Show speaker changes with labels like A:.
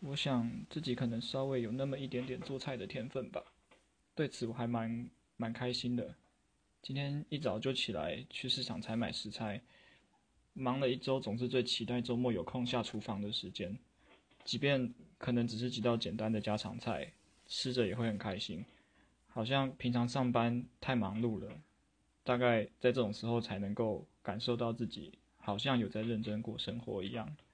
A: 我想自己可能稍微有那么一点点做菜的天分吧。对此我还蛮蛮开心的。今天一早就起来去市场采买食材忙了一周总是最期待周末有空下厨房的时间。即便可能只是几道简单的家常菜吃着也会很开心。好像平常上班太忙碌了大概在这种时候才能够感受到自己好像有在认真过生活一样。